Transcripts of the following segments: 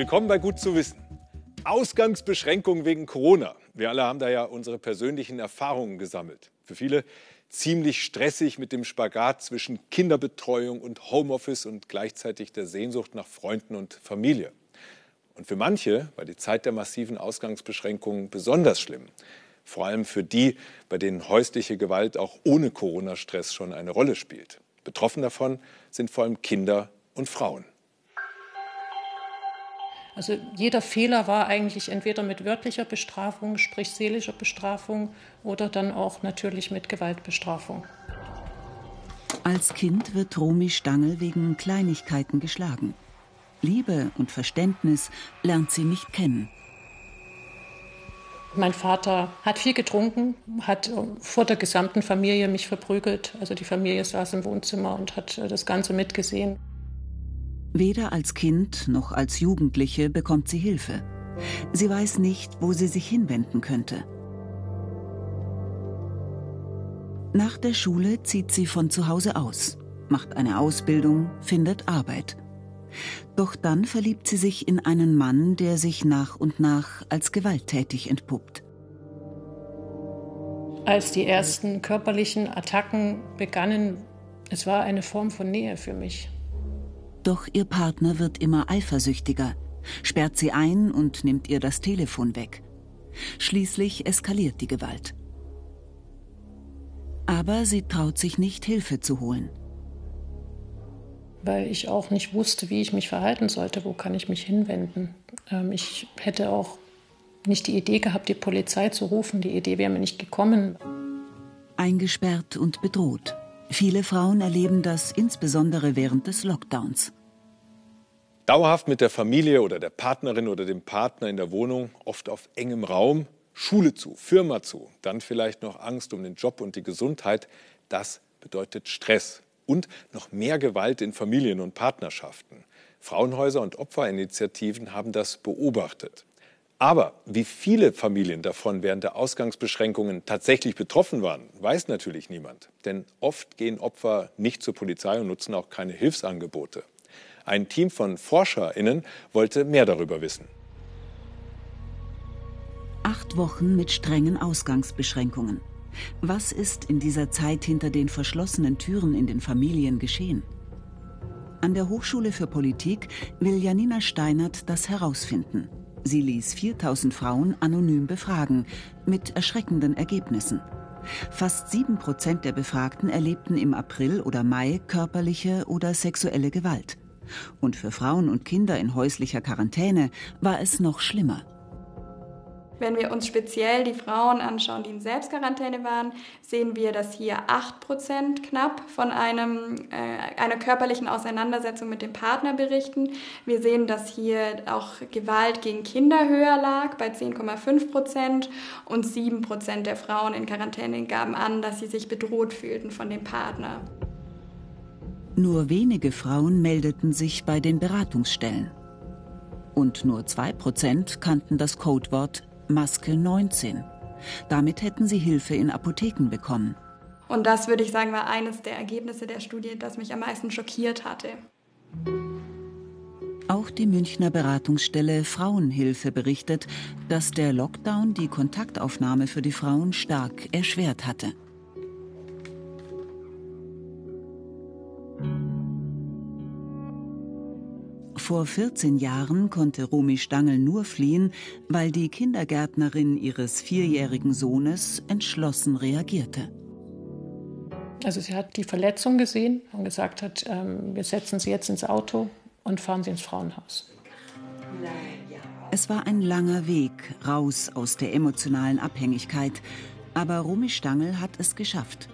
Willkommen bei Gut zu wissen. Ausgangsbeschränkungen wegen Corona. Wir alle haben da ja unsere persönlichen Erfahrungen gesammelt. Für viele ziemlich stressig mit dem Spagat zwischen Kinderbetreuung und Homeoffice und gleichzeitig der Sehnsucht nach Freunden und Familie. Und für manche war die Zeit der massiven Ausgangsbeschränkungen besonders schlimm. Vor allem für die, bei denen häusliche Gewalt auch ohne Corona-Stress schon eine Rolle spielt. Betroffen davon sind vor allem Kinder und Frauen. Also jeder Fehler war eigentlich entweder mit wörtlicher Bestrafung, sprich seelischer Bestrafung, oder dann auch natürlich mit Gewaltbestrafung. Als Kind wird Romy Stangl wegen Kleinigkeiten geschlagen. Liebe und Verständnis lernt sie nicht kennen. Mein Vater hat viel getrunken, hat vor der gesamten Familie mich verprügelt. Also die Familie saß im Wohnzimmer und hat das Ganze mitgesehen. Weder als Kind noch als Jugendliche bekommt sie Hilfe. Sie weiß nicht, wo sie sich hinwenden könnte. Nach der Schule zieht sie von zu Hause aus, macht eine Ausbildung, findet Arbeit. Doch dann verliebt sie sich in einen Mann, der sich nach und nach als gewalttätig entpuppt. Als die ersten körperlichen Attacken begannen, es war eine Form von Nähe für mich. Doch ihr Partner wird immer eifersüchtiger, sperrt sie ein und nimmt ihr das Telefon weg. Schließlich eskaliert die Gewalt. Aber sie traut sich nicht, Hilfe zu holen. Weil ich auch nicht wusste, wie ich mich verhalten sollte, wo kann ich mich hinwenden. Ähm, ich hätte auch nicht die Idee gehabt, die Polizei zu rufen. Die Idee wäre mir nicht gekommen. Eingesperrt und bedroht. Viele Frauen erleben das insbesondere während des Lockdowns. Dauerhaft mit der Familie oder der Partnerin oder dem Partner in der Wohnung, oft auf engem Raum, Schule zu, Firma zu, dann vielleicht noch Angst um den Job und die Gesundheit, das bedeutet Stress und noch mehr Gewalt in Familien und Partnerschaften. Frauenhäuser und Opferinitiativen haben das beobachtet. Aber wie viele Familien davon während der Ausgangsbeschränkungen tatsächlich betroffen waren, weiß natürlich niemand. Denn oft gehen Opfer nicht zur Polizei und nutzen auch keine Hilfsangebote. Ein Team von ForscherInnen wollte mehr darüber wissen. Acht Wochen mit strengen Ausgangsbeschränkungen. Was ist in dieser Zeit hinter den verschlossenen Türen in den Familien geschehen? An der Hochschule für Politik will Janina Steinert das herausfinden. Sie ließ 4000 Frauen anonym befragen, mit erschreckenden Ergebnissen. Fast 7 Prozent der Befragten erlebten im April oder Mai körperliche oder sexuelle Gewalt. Und für Frauen und Kinder in häuslicher Quarantäne war es noch schlimmer. Wenn wir uns speziell die Frauen anschauen, die in Selbstquarantäne waren, sehen wir, dass hier 8% knapp von einem, äh, einer körperlichen Auseinandersetzung mit dem Partner berichten. Wir sehen, dass hier auch Gewalt gegen Kinder höher lag, bei 10,5% und 7% der Frauen in Quarantäne gaben an, dass sie sich bedroht fühlten von dem Partner. Nur wenige Frauen meldeten sich bei den Beratungsstellen. Und nur 2% kannten das Codewort Maske 19. Damit hätten sie Hilfe in Apotheken bekommen. Und das würde ich sagen, war eines der Ergebnisse der Studie, das mich am meisten schockiert hatte. Auch die Münchner Beratungsstelle Frauenhilfe berichtet, dass der Lockdown die Kontaktaufnahme für die Frauen stark erschwert hatte. Vor 14 Jahren konnte Romy Stangl nur fliehen, weil die Kindergärtnerin ihres vierjährigen Sohnes entschlossen reagierte. Also sie hat die Verletzung gesehen und gesagt hat, ähm, wir setzen sie jetzt ins Auto und fahren sie ins Frauenhaus. Es war ein langer Weg raus aus der emotionalen Abhängigkeit, aber Romy Stangl hat es geschafft.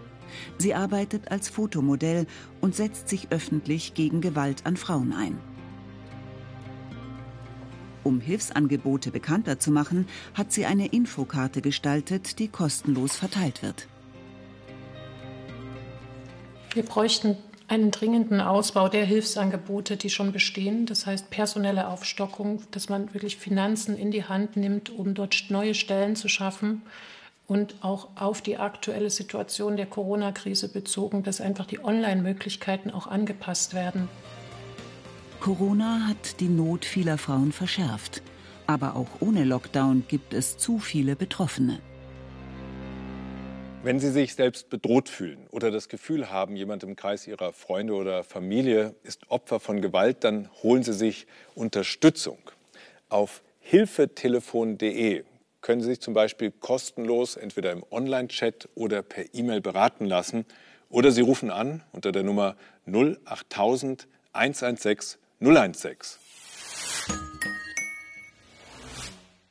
Sie arbeitet als Fotomodell und setzt sich öffentlich gegen Gewalt an Frauen ein. Um Hilfsangebote bekannter zu machen, hat sie eine Infokarte gestaltet, die kostenlos verteilt wird. Wir bräuchten einen dringenden Ausbau der Hilfsangebote, die schon bestehen. Das heißt personelle Aufstockung, dass man wirklich Finanzen in die Hand nimmt, um dort neue Stellen zu schaffen und auch auf die aktuelle Situation der Corona-Krise bezogen, dass einfach die Online-Möglichkeiten auch angepasst werden. Corona hat die Not vieler Frauen verschärft. Aber auch ohne Lockdown gibt es zu viele Betroffene. Wenn Sie sich selbst bedroht fühlen oder das Gefühl haben, jemand im Kreis Ihrer Freunde oder Familie ist Opfer von Gewalt, dann holen Sie sich Unterstützung. Auf hilfetelefon.de können Sie sich zum Beispiel kostenlos entweder im Online-Chat oder per E-Mail beraten lassen. Oder Sie rufen an unter der Nummer 08000 116 016.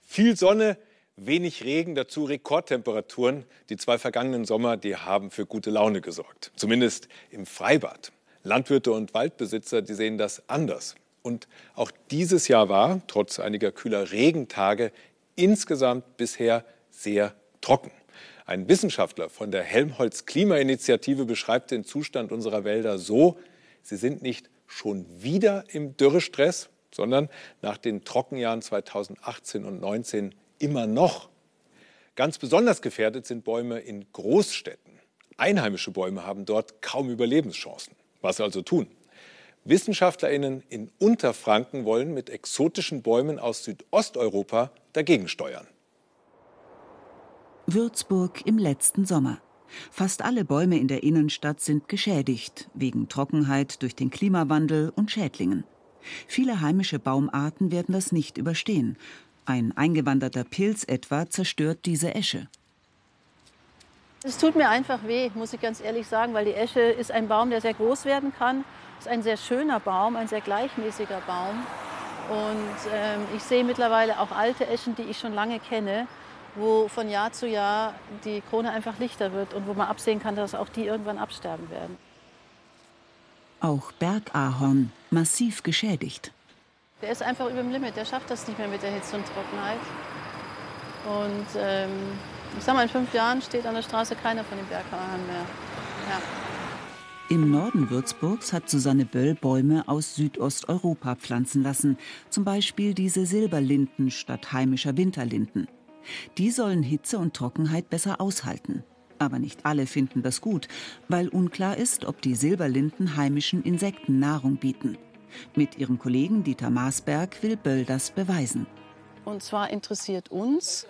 Viel Sonne, wenig Regen, dazu Rekordtemperaturen. Die zwei vergangenen Sommer, die haben für gute Laune gesorgt. Zumindest im Freibad. Landwirte und Waldbesitzer, die sehen das anders. Und auch dieses Jahr war, trotz einiger kühler Regentage, insgesamt bisher sehr trocken. Ein Wissenschaftler von der Helmholtz Klimainitiative beschreibt den Zustand unserer Wälder so, sie sind nicht schon wieder im Dürrestress, sondern nach den Trockenjahren 2018 und 2019 immer noch. Ganz besonders gefährdet sind Bäume in Großstädten. Einheimische Bäume haben dort kaum Überlebenschancen. Was also tun? WissenschaftlerInnen in Unterfranken wollen mit exotischen Bäumen aus Südosteuropa dagegen steuern. Würzburg im letzten Sommer. Fast alle Bäume in der Innenstadt sind geschädigt, wegen Trockenheit durch den Klimawandel und Schädlingen. Viele heimische Baumarten werden das nicht überstehen. Ein eingewanderter Pilz etwa zerstört diese Esche. Es tut mir einfach weh, muss ich ganz ehrlich sagen, weil die Esche ist ein Baum, der sehr groß werden kann. Es ist ein sehr schöner Baum, ein sehr gleichmäßiger Baum. Und ähm, ich sehe mittlerweile auch alte Eschen, die ich schon lange kenne, wo von Jahr zu Jahr die Krone einfach lichter wird und wo man absehen kann, dass auch die irgendwann absterben werden. Auch Bergahorn massiv geschädigt. Der ist einfach über dem Limit, der schafft das nicht mehr mit der Hitze und Trockenheit. Und ähm, ich sag mal, in fünf Jahren steht an der Straße keiner von den Bergahorn mehr. Ja. Im Norden Würzburgs hat Susanne Böll Bäume aus Südosteuropa pflanzen lassen, zum Beispiel diese Silberlinden statt heimischer Winterlinden. Die sollen Hitze und Trockenheit besser aushalten. Aber nicht alle finden das gut, weil unklar ist, ob die Silberlinden heimischen Insekten Nahrung bieten. Mit ihrem Kollegen Dieter Maasberg will Böll das beweisen. Und zwar interessiert uns,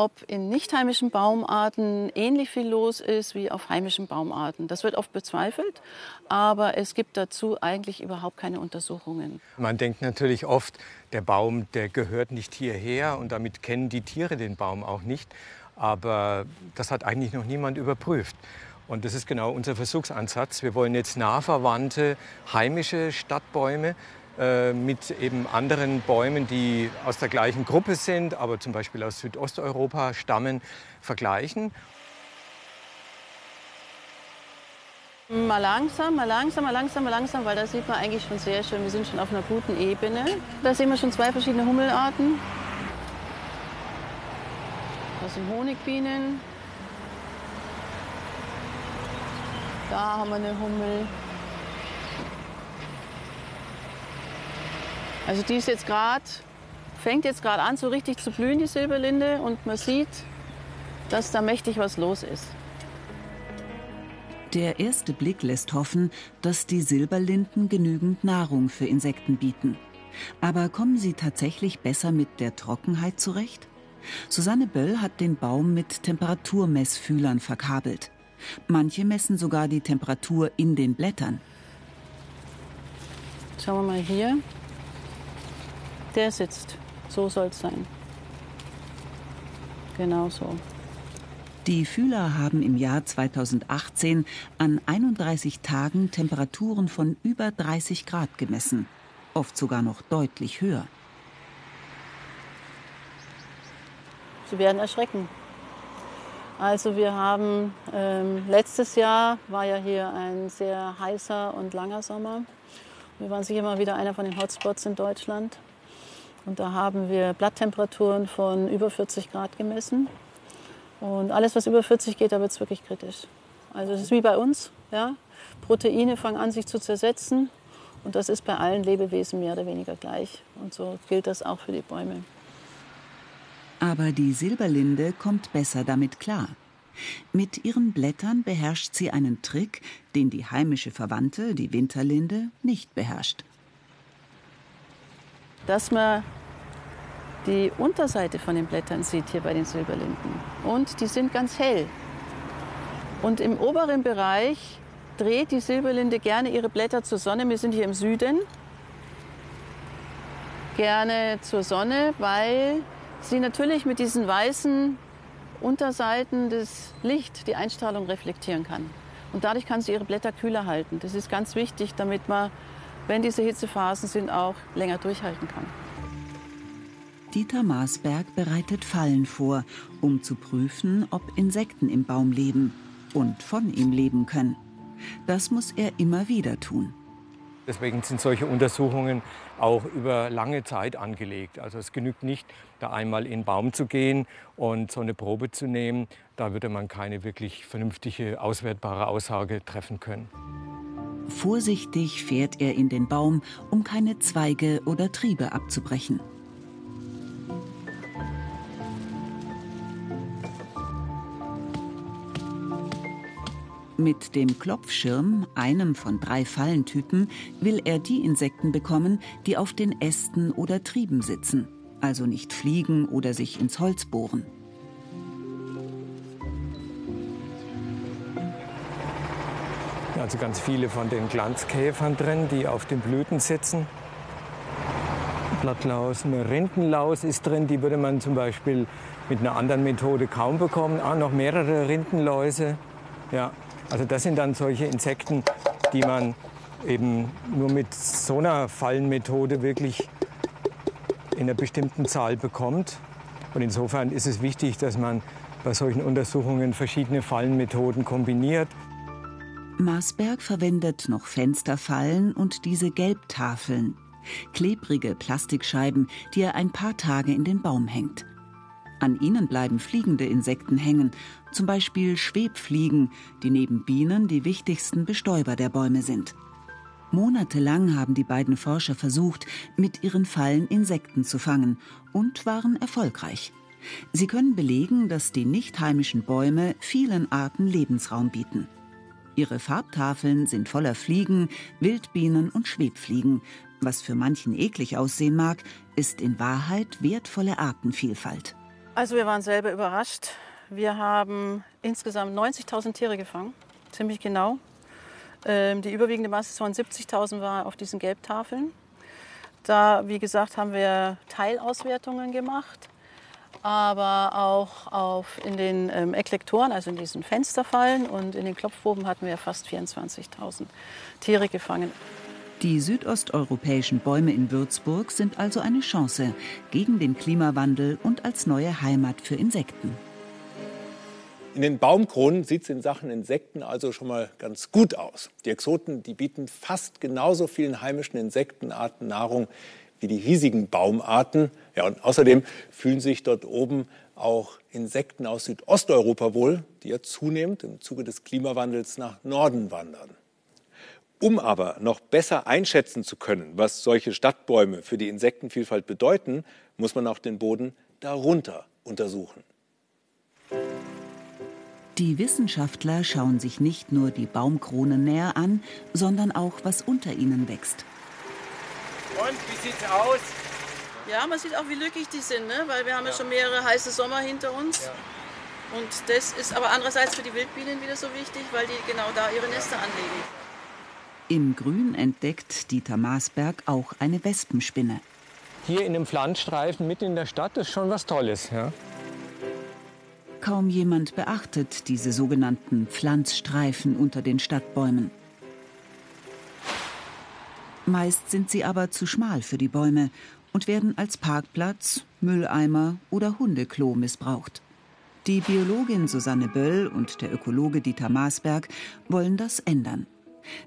ob in nicht heimischen Baumarten ähnlich viel los ist wie auf heimischen Baumarten. Das wird oft bezweifelt, aber es gibt dazu eigentlich überhaupt keine Untersuchungen. Man denkt natürlich oft, der Baum, der gehört nicht hierher und damit kennen die Tiere den Baum auch nicht. Aber das hat eigentlich noch niemand überprüft. Und das ist genau unser Versuchsansatz. Wir wollen jetzt nahverwandte heimische Stadtbäume mit eben anderen Bäumen, die aus der gleichen Gruppe sind, aber zum Beispiel aus Südosteuropa stammen, vergleichen. Mal langsam, mal langsam, mal langsam, mal langsam, weil da sieht man eigentlich schon sehr schön, wir sind schon auf einer guten Ebene. Da sehen wir schon zwei verschiedene Hummelarten. Das sind Honigbienen. Da haben wir eine Hummel. Also die ist jetzt gerade, fängt jetzt gerade an, so richtig zu blühen, die Silberlinde. Und man sieht, dass da mächtig was los ist. Der erste Blick lässt hoffen, dass die Silberlinden genügend Nahrung für Insekten bieten. Aber kommen sie tatsächlich besser mit der Trockenheit zurecht? Susanne Böll hat den Baum mit Temperaturmessfühlern verkabelt. Manche messen sogar die Temperatur in den Blättern. Schauen wir mal hier. Der sitzt. So soll es sein. Genau so. Die Fühler haben im Jahr 2018 an 31 Tagen Temperaturen von über 30 Grad gemessen, oft sogar noch deutlich höher. Sie werden erschrecken. Also wir haben ähm, letztes Jahr war ja hier ein sehr heißer und langer Sommer. Wir waren sicher mal wieder einer von den Hotspots in Deutschland. Und da haben wir Blatttemperaturen von über 40 Grad gemessen. Und alles, was über 40 geht, da wird es wirklich kritisch. Also es ist wie bei uns. Ja? Proteine fangen an, sich zu zersetzen. Und das ist bei allen Lebewesen mehr oder weniger gleich. Und so gilt das auch für die Bäume. Aber die Silberlinde kommt besser damit klar. Mit ihren Blättern beherrscht sie einen Trick, den die heimische Verwandte, die Winterlinde, nicht beherrscht. Dass man die Unterseite von den Blättern sieht hier bei den Silberlinden. Und die sind ganz hell. Und im oberen Bereich dreht die Silberlinde gerne ihre Blätter zur Sonne. Wir sind hier im Süden. Gerne zur Sonne, weil sie natürlich mit diesen weißen Unterseiten das Licht, die Einstrahlung reflektieren kann. Und dadurch kann sie ihre Blätter kühler halten. Das ist ganz wichtig, damit man, wenn diese Hitzephasen sind, auch länger durchhalten kann. Dieter Maasberg bereitet Fallen vor, um zu prüfen, ob Insekten im Baum leben und von ihm leben können. Das muss er immer wieder tun. Deswegen sind solche Untersuchungen auch über lange Zeit angelegt. Also es genügt nicht, da einmal in den Baum zu gehen und so eine Probe zu nehmen. Da würde man keine wirklich vernünftige, auswertbare Aussage treffen können. Vorsichtig fährt er in den Baum, um keine Zweige oder Triebe abzubrechen. Mit dem Klopfschirm, einem von drei Fallentypen, will er die Insekten bekommen, die auf den Ästen oder Trieben sitzen, also nicht fliegen oder sich ins Holz bohren. Also ganz viele von den Glanzkäfern drin, die auf den Blüten sitzen. Blattlaus, eine Rindenlaus ist drin, die würde man zum Beispiel mit einer anderen Methode kaum bekommen. Ah, noch mehrere Rindenläuse. Ja, also das sind dann solche Insekten, die man eben nur mit so einer Fallenmethode wirklich in einer bestimmten Zahl bekommt. Und insofern ist es wichtig, dass man bei solchen Untersuchungen verschiedene Fallenmethoden kombiniert. Marsberg verwendet noch Fensterfallen und diese Gelbtafeln, klebrige Plastikscheiben, die er ein paar Tage in den Baum hängt. An ihnen bleiben fliegende Insekten hängen, zum Beispiel Schwebfliegen, die neben Bienen die wichtigsten Bestäuber der Bäume sind. Monatelang haben die beiden Forscher versucht, mit ihren Fallen Insekten zu fangen und waren erfolgreich. Sie können belegen, dass die nicht heimischen Bäume vielen Arten Lebensraum bieten. Ihre Farbtafeln sind voller Fliegen, Wildbienen und Schwebfliegen. Was für manchen eklig aussehen mag, ist in Wahrheit wertvolle Artenvielfalt. Also wir waren selber überrascht. Wir haben insgesamt 90.000 Tiere gefangen, ziemlich genau. Ähm, die überwiegende Masse von 70.000 war auf diesen Gelbtafeln. Da, wie gesagt, haben wir Teilauswertungen gemacht, aber auch auf, in den ähm, Eklektoren, also in diesen Fensterfallen und in den Klopfproben hatten wir fast 24.000 Tiere gefangen. Die südosteuropäischen Bäume in Würzburg sind also eine Chance gegen den Klimawandel und als neue Heimat für Insekten. In den Baumkronen sieht es in Sachen Insekten also schon mal ganz gut aus. Die Exoten die bieten fast genauso vielen heimischen Insektenarten Nahrung wie die hiesigen Baumarten. Ja, und außerdem fühlen sich dort oben auch Insekten aus Südosteuropa wohl, die ja zunehmend im Zuge des Klimawandels nach Norden wandern. Um aber noch besser einschätzen zu können, was solche Stadtbäume für die Insektenvielfalt bedeuten, muss man auch den Boden darunter untersuchen. Die Wissenschaftler schauen sich nicht nur die Baumkronen näher an, sondern auch, was unter ihnen wächst. Und wie sieht's aus? Ja, man sieht auch, wie lückig die sind, ne? weil wir haben ja. ja schon mehrere heiße Sommer hinter uns. Ja. Und das ist aber andererseits für die Wildbienen wieder so wichtig, weil die genau da ihre Nester anlegen. Im Grün entdeckt Dieter Maasberg auch eine Wespenspinne. Hier in einem Pflanzstreifen mitten in der Stadt ist schon was Tolles. Ja? Kaum jemand beachtet diese sogenannten Pflanzstreifen unter den Stadtbäumen. Meist sind sie aber zu schmal für die Bäume und werden als Parkplatz, Mülleimer oder Hundeklo missbraucht. Die Biologin Susanne Böll und der Ökologe Dieter Maasberg wollen das ändern.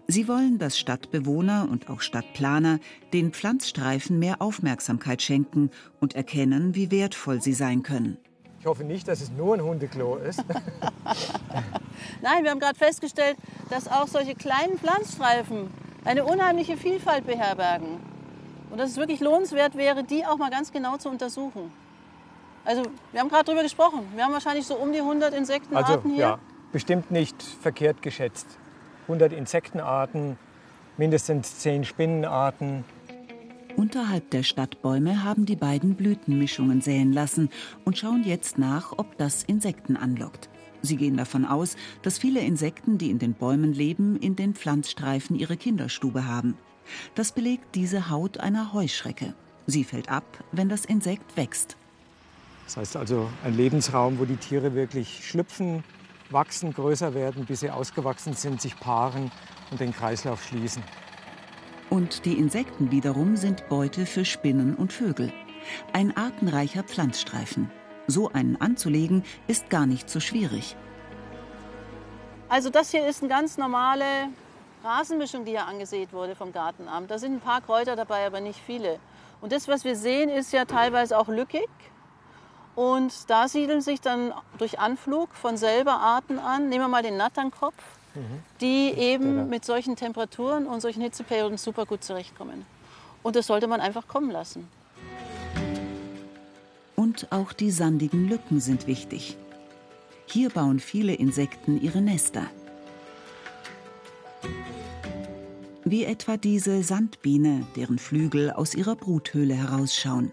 Sie wollen, dass Stadtbewohner und auch Stadtplaner den Pflanzstreifen mehr Aufmerksamkeit schenken und erkennen, wie wertvoll sie sein können. Ich hoffe nicht, dass es nur ein Hundeklo ist. Nein, wir haben gerade festgestellt, dass auch solche kleinen Pflanzstreifen eine unheimliche Vielfalt beherbergen. Und dass es wirklich lohnenswert wäre, die auch mal ganz genau zu untersuchen. Also, wir haben gerade darüber gesprochen. Wir haben wahrscheinlich so um die 100 Insektenarten also, hier. Ja, bestimmt nicht verkehrt geschätzt. 100 Insektenarten, mindestens 10 Spinnenarten. Unterhalb der Stadtbäume haben die beiden Blütenmischungen säen lassen und schauen jetzt nach, ob das Insekten anlockt. Sie gehen davon aus, dass viele Insekten, die in den Bäumen leben, in den Pflanzstreifen ihre Kinderstube haben. Das belegt diese Haut einer Heuschrecke. Sie fällt ab, wenn das Insekt wächst. Das heißt also ein Lebensraum, wo die Tiere wirklich schlüpfen, wachsen, größer werden, bis sie ausgewachsen sind, sich paaren und den Kreislauf schließen. Und die Insekten wiederum sind Beute für Spinnen und Vögel. Ein artenreicher Pflanzstreifen. So einen anzulegen ist gar nicht so schwierig. Also das hier ist eine ganz normale Rasenmischung, die hier angesät wurde vom Gartenamt. Da sind ein paar Kräuter dabei, aber nicht viele. Und das, was wir sehen, ist ja teilweise auch lückig. Und da siedeln sich dann durch Anflug von selber Arten an. Nehmen wir mal den Natternkopf, mhm. die eben mit solchen Temperaturen und solchen Hitzeperioden super gut zurechtkommen. Und das sollte man einfach kommen lassen. Und auch die sandigen Lücken sind wichtig. Hier bauen viele Insekten ihre Nester. Wie etwa diese Sandbiene, deren Flügel aus ihrer Bruthöhle herausschauen.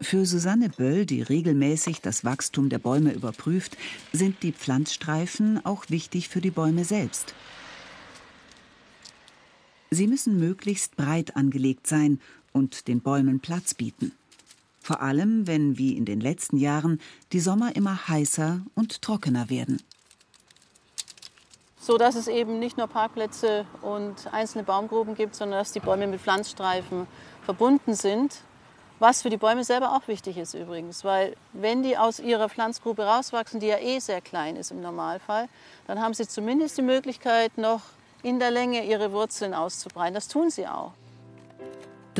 Für Susanne Böll, die regelmäßig das Wachstum der Bäume überprüft, sind die Pflanzstreifen auch wichtig für die Bäume selbst. Sie müssen möglichst breit angelegt sein und den Bäumen Platz bieten. Vor allem, wenn wie in den letzten Jahren die Sommer immer heißer und trockener werden. So dass es eben nicht nur Parkplätze und einzelne Baumgruben gibt, sondern dass die Bäume mit Pflanzstreifen verbunden sind was für die Bäume selber auch wichtig ist übrigens, weil wenn die aus ihrer Pflanzgrube rauswachsen, die ja eh sehr klein ist im Normalfall, dann haben sie zumindest die Möglichkeit, noch in der Länge ihre Wurzeln auszubreiten. Das tun sie auch.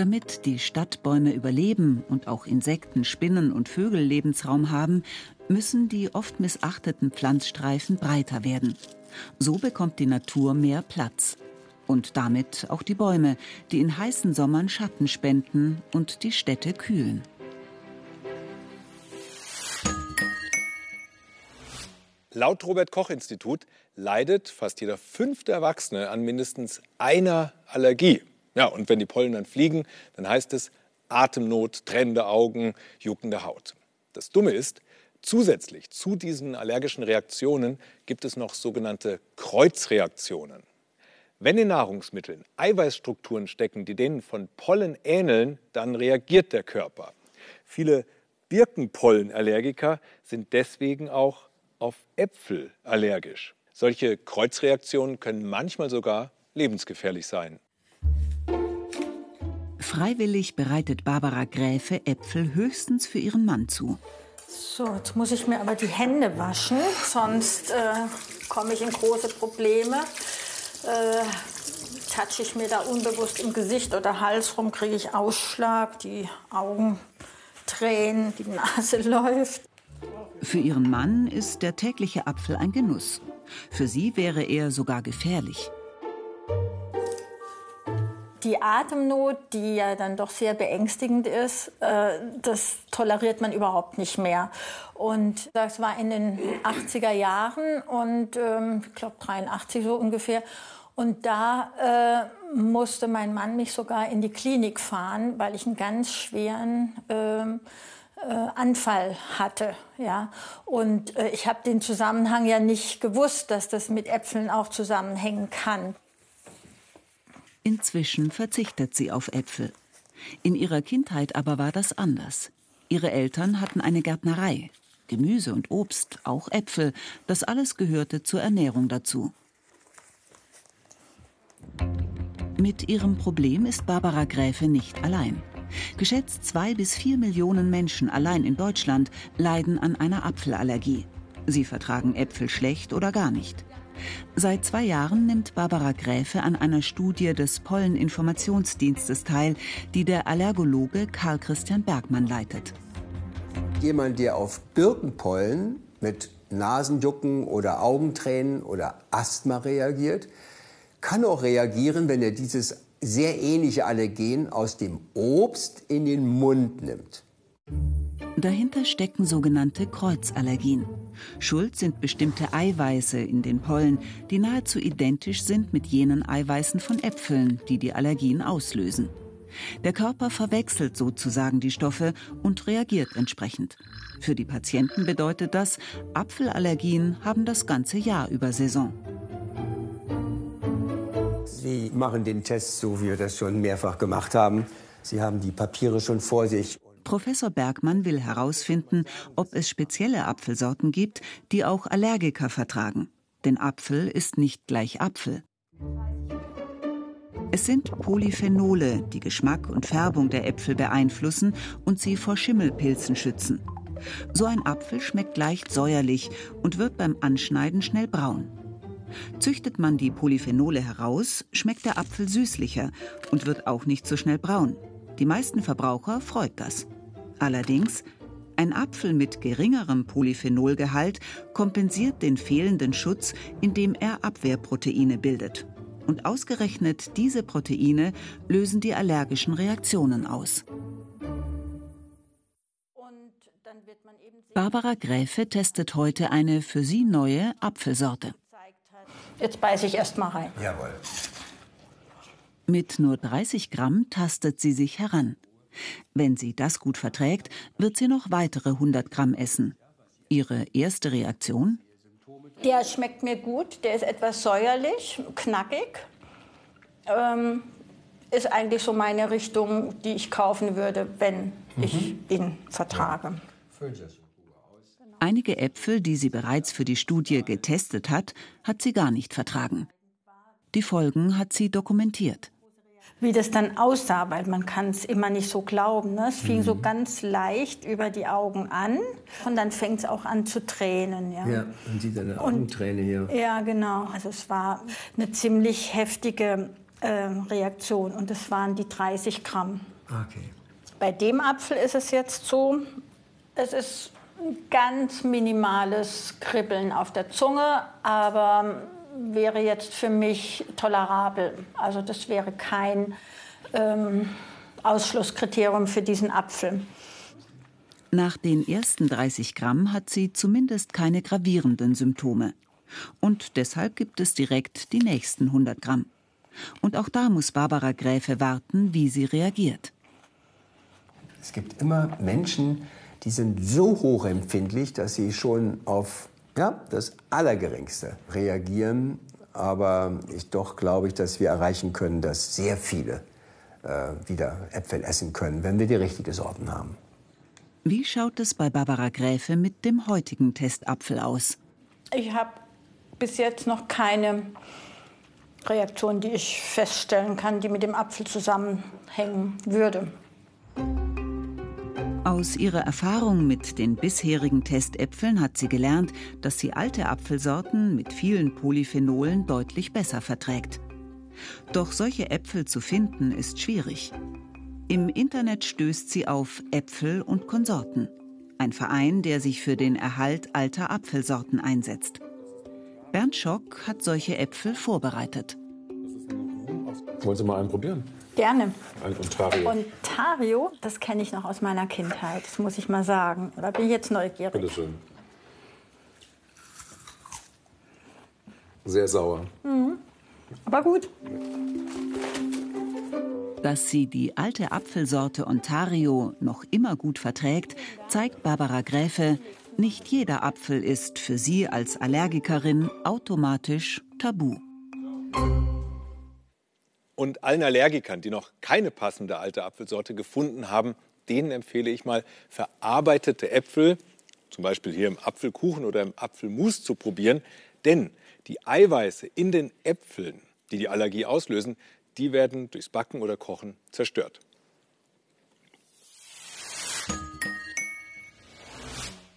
Damit die Stadtbäume überleben und auch Insekten, Spinnen und Vögel Lebensraum haben, müssen die oft missachteten Pflanzstreifen breiter werden. So bekommt die Natur mehr Platz und damit auch die Bäume, die in heißen Sommern Schatten spenden und die Städte kühlen. Laut Robert Koch Institut leidet fast jeder fünfte Erwachsene an mindestens einer Allergie. Ja, und wenn die Pollen dann fliegen, dann heißt es Atemnot, trennende Augen, juckende Haut. Das Dumme ist, zusätzlich zu diesen allergischen Reaktionen gibt es noch sogenannte Kreuzreaktionen. Wenn in Nahrungsmitteln Eiweißstrukturen stecken, die denen von Pollen ähneln, dann reagiert der Körper. Viele Birkenpollenallergiker sind deswegen auch auf Äpfel allergisch. Solche Kreuzreaktionen können manchmal sogar lebensgefährlich sein. Freiwillig bereitet Barbara Gräfe Äpfel höchstens für ihren Mann zu. So, jetzt muss ich mir aber die Hände waschen, sonst äh, komme ich in große Probleme äh, touche ich mir da unbewusst im Gesicht oder Hals rum, kriege ich Ausschlag, die Augen tränen, die Nase läuft. Für ihren Mann ist der tägliche Apfel ein Genuss. Für sie wäre er sogar gefährlich. Die Atemnot, die ja dann doch sehr beängstigend ist, äh, das toleriert man überhaupt nicht mehr. Und das war in den 80er Jahren und ähm, ich glaube 83 so ungefähr. Und da äh, musste mein Mann mich sogar in die Klinik fahren, weil ich einen ganz schweren ähm, äh, Anfall hatte. Ja? Und ich habe den Zusammenhang ja nicht gewusst, dass das mit Äpfeln auch zusammenhängen kann. Inzwischen verzichtet sie auf Äpfel. In ihrer Kindheit aber war das anders. Ihre Eltern hatten eine Gärtnerei. Gemüse und Obst, auch Äpfel, das alles gehörte zur Ernährung dazu. Mit ihrem Problem ist Barbara Gräfe nicht allein. Geschätzt zwei bis vier Millionen Menschen allein in Deutschland leiden an einer Apfelallergie. Sie vertragen Äpfel schlecht oder gar nicht. Seit zwei Jahren nimmt Barbara Gräfe an einer Studie des Polleninformationsdienstes teil, die der Allergologe Karl Christian Bergmann leitet. Jemand, der auf Birkenpollen mit Nasenjucken oder Augentränen oder Asthma reagiert, kann auch reagieren, wenn er dieses sehr ähnliche Allergen aus dem Obst in den Mund nimmt. Dahinter stecken sogenannte Kreuzallergien. Schuld sind bestimmte Eiweiße in den Pollen, die nahezu identisch sind mit jenen Eiweißen von Äpfeln, die die Allergien auslösen. Der Körper verwechselt sozusagen die Stoffe und reagiert entsprechend. Für die Patienten bedeutet das, Apfelallergien haben das ganze Jahr über Saison. Sie machen den Test so, wie wir das schon mehrfach gemacht haben. Sie haben die Papiere schon vor sich. Professor Bergmann will herausfinden, ob es spezielle Apfelsorten gibt, die auch Allergiker vertragen. Denn Apfel ist nicht gleich Apfel. Es sind Polyphenole, die Geschmack und Färbung der Äpfel beeinflussen und sie vor Schimmelpilzen schützen. So ein Apfel schmeckt leicht säuerlich und wird beim Anschneiden schnell braun. Züchtet man die Polyphenole heraus, schmeckt der Apfel süßlicher und wird auch nicht so schnell braun. Die meisten Verbraucher freut das. Allerdings, ein Apfel mit geringerem Polyphenolgehalt kompensiert den fehlenden Schutz, indem er Abwehrproteine bildet. Und ausgerechnet diese Proteine lösen die allergischen Reaktionen aus. Barbara Gräfe testet heute eine für sie neue Apfelsorte. Jetzt beiße ich erst mal rein. Jawohl. Mit nur 30 Gramm tastet sie sich heran. Wenn sie das gut verträgt, wird sie noch weitere 100 Gramm essen. Ihre erste Reaktion? Der schmeckt mir gut, der ist etwas säuerlich, knackig. Ähm, ist eigentlich so meine Richtung, die ich kaufen würde, wenn mhm. ich ihn vertrage. Einige Äpfel, die sie bereits für die Studie getestet hat, hat sie gar nicht vertragen. Die Folgen hat sie dokumentiert wie das dann aussah, weil man kann es immer nicht so glauben. Ne? Es fing mhm. so ganz leicht über die Augen an und dann fängt es auch an zu tränen. Ja, ja man sieht eine Augenträne hier. Ja, genau. Also es war eine ziemlich heftige äh, Reaktion und es waren die 30 Gramm. Okay. Bei dem Apfel ist es jetzt so, es ist ein ganz minimales Kribbeln auf der Zunge, aber wäre jetzt für mich tolerabel. Also das wäre kein ähm, Ausschlusskriterium für diesen Apfel. Nach den ersten 30 Gramm hat sie zumindest keine gravierenden Symptome. Und deshalb gibt es direkt die nächsten 100 Gramm. Und auch da muss Barbara Gräfe warten, wie sie reagiert. Es gibt immer Menschen, die sind so hochempfindlich, dass sie schon auf ja, das Allergeringste reagieren. Aber ich doch glaube ich, dass wir erreichen können, dass sehr viele äh, wieder Äpfel essen können, wenn wir die richtigen Sorten haben. Wie schaut es bei Barbara Gräfe mit dem heutigen Testapfel aus? Ich habe bis jetzt noch keine Reaktion, die ich feststellen kann, die mit dem Apfel zusammenhängen würde. Aus ihrer Erfahrung mit den bisherigen Testäpfeln hat sie gelernt, dass sie alte Apfelsorten mit vielen Polyphenolen deutlich besser verträgt. Doch solche Äpfel zu finden ist schwierig. Im Internet stößt sie auf Äpfel und Konsorten, ein Verein, der sich für den Erhalt alter Apfelsorten einsetzt. Bernd Schock hat solche Äpfel vorbereitet. Wollen Sie mal einen probieren? Gerne. Ein Ontario. Ontario, das kenne ich noch aus meiner Kindheit, das muss ich mal sagen. Da bin ich jetzt neugierig. Bitte schön. Sehr sauer. Mhm. Aber gut. Dass sie die alte Apfelsorte Ontario noch immer gut verträgt, zeigt Barbara Gräfe. Nicht jeder Apfel ist für sie als Allergikerin automatisch tabu. Und allen Allergikern, die noch keine passende alte Apfelsorte gefunden haben, denen empfehle ich mal, verarbeitete Äpfel, zum Beispiel hier im Apfelkuchen oder im Apfelmus zu probieren. Denn die Eiweiße in den Äpfeln, die die Allergie auslösen, die werden durchs Backen oder Kochen zerstört.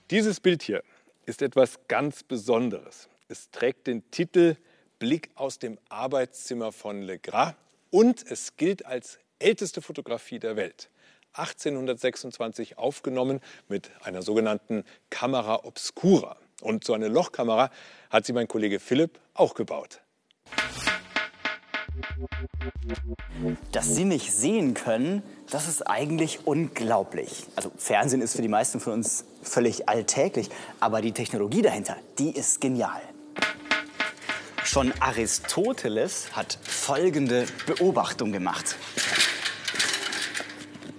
Dieses Bild hier ist etwas ganz Besonderes. Es trägt den Titel Blick aus dem Arbeitszimmer von Legras und es gilt als älteste Fotografie der Welt. 1826 aufgenommen mit einer sogenannten Kamera Obscura. Und so eine Lochkamera hat sie mein Kollege Philipp auch gebaut. Dass Sie nicht sehen können, das ist eigentlich unglaublich. Also Fernsehen ist für die meisten von uns völlig alltäglich, aber die Technologie dahinter, die ist genial. Schon Aristoteles hat folgende Beobachtung gemacht.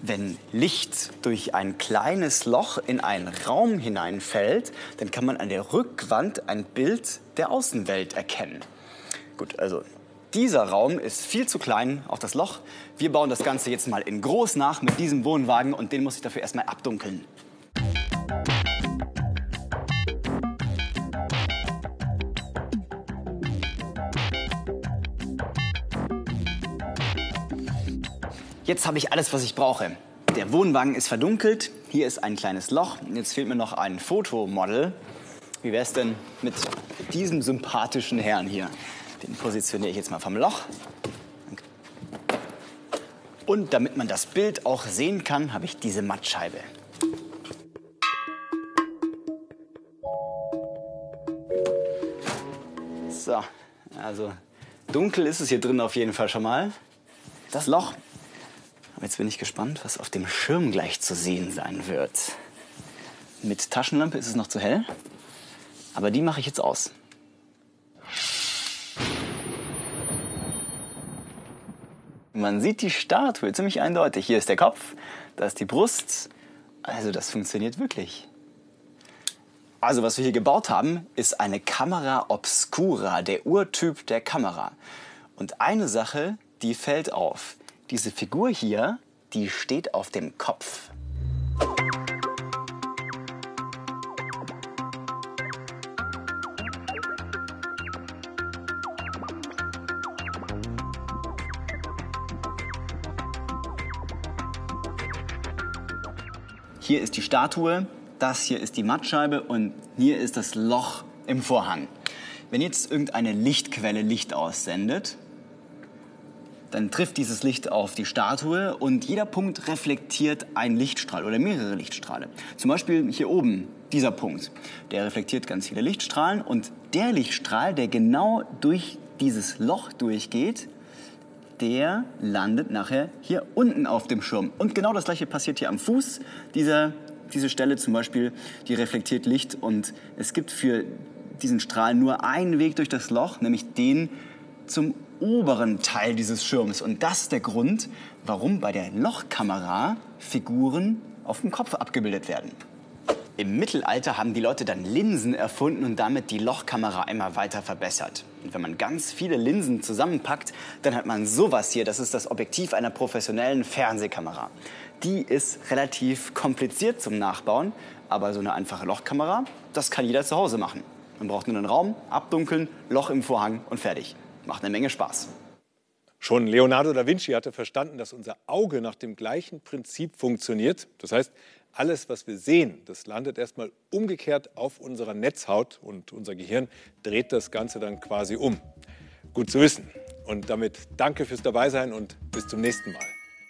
Wenn Licht durch ein kleines Loch in einen Raum hineinfällt, dann kann man an der Rückwand ein Bild der Außenwelt erkennen. Gut, also dieser Raum ist viel zu klein, auch das Loch. Wir bauen das Ganze jetzt mal in groß nach mit diesem Wohnwagen und den muss ich dafür erstmal abdunkeln. Jetzt habe ich alles, was ich brauche. Der Wohnwagen ist verdunkelt. Hier ist ein kleines Loch. Jetzt fehlt mir noch ein Fotomodel. Wie wäre es denn mit diesem sympathischen Herrn hier? Den positioniere ich jetzt mal vom Loch. Und damit man das Bild auch sehen kann, habe ich diese Mattscheibe. So, also dunkel ist es hier drin auf jeden Fall schon mal. Das Loch Jetzt bin ich gespannt, was auf dem Schirm gleich zu sehen sein wird. Mit Taschenlampe ist es noch zu hell, aber die mache ich jetzt aus. Man sieht die Statue ziemlich eindeutig. Hier ist der Kopf, da ist die Brust. Also das funktioniert wirklich. Also was wir hier gebaut haben, ist eine Kamera Obscura, der Urtyp der Kamera. Und eine Sache, die fällt auf. Diese Figur hier, die steht auf dem Kopf. Hier ist die Statue, das hier ist die Mattscheibe und hier ist das Loch im Vorhang. Wenn jetzt irgendeine Lichtquelle Licht aussendet, dann trifft dieses Licht auf die Statue und jeder Punkt reflektiert einen Lichtstrahl oder mehrere Lichtstrahle. Zum Beispiel hier oben, dieser Punkt, der reflektiert ganz viele Lichtstrahlen und der Lichtstrahl, der genau durch dieses Loch durchgeht, der landet nachher hier unten auf dem Schirm. Und genau das gleiche passiert hier am Fuß. Dieser, diese Stelle zum Beispiel, die reflektiert Licht und es gibt für diesen Strahl nur einen Weg durch das Loch, nämlich den zum oberen Teil dieses Schirms. Und das ist der Grund, warum bei der Lochkamera Figuren auf dem Kopf abgebildet werden. Im Mittelalter haben die Leute dann Linsen erfunden und damit die Lochkamera immer weiter verbessert. Und wenn man ganz viele Linsen zusammenpackt, dann hat man sowas hier. Das ist das Objektiv einer professionellen Fernsehkamera. Die ist relativ kompliziert zum Nachbauen, aber so eine einfache Lochkamera, das kann jeder zu Hause machen. Man braucht nur einen Raum, abdunkeln, Loch im Vorhang und fertig. Macht eine Menge Spaß. Schon Leonardo da Vinci hatte verstanden, dass unser Auge nach dem gleichen Prinzip funktioniert. Das heißt, alles, was wir sehen, das landet erstmal umgekehrt auf unserer Netzhaut und unser Gehirn dreht das Ganze dann quasi um. Gut zu wissen. Und damit danke fürs Dabeisein und bis zum nächsten Mal.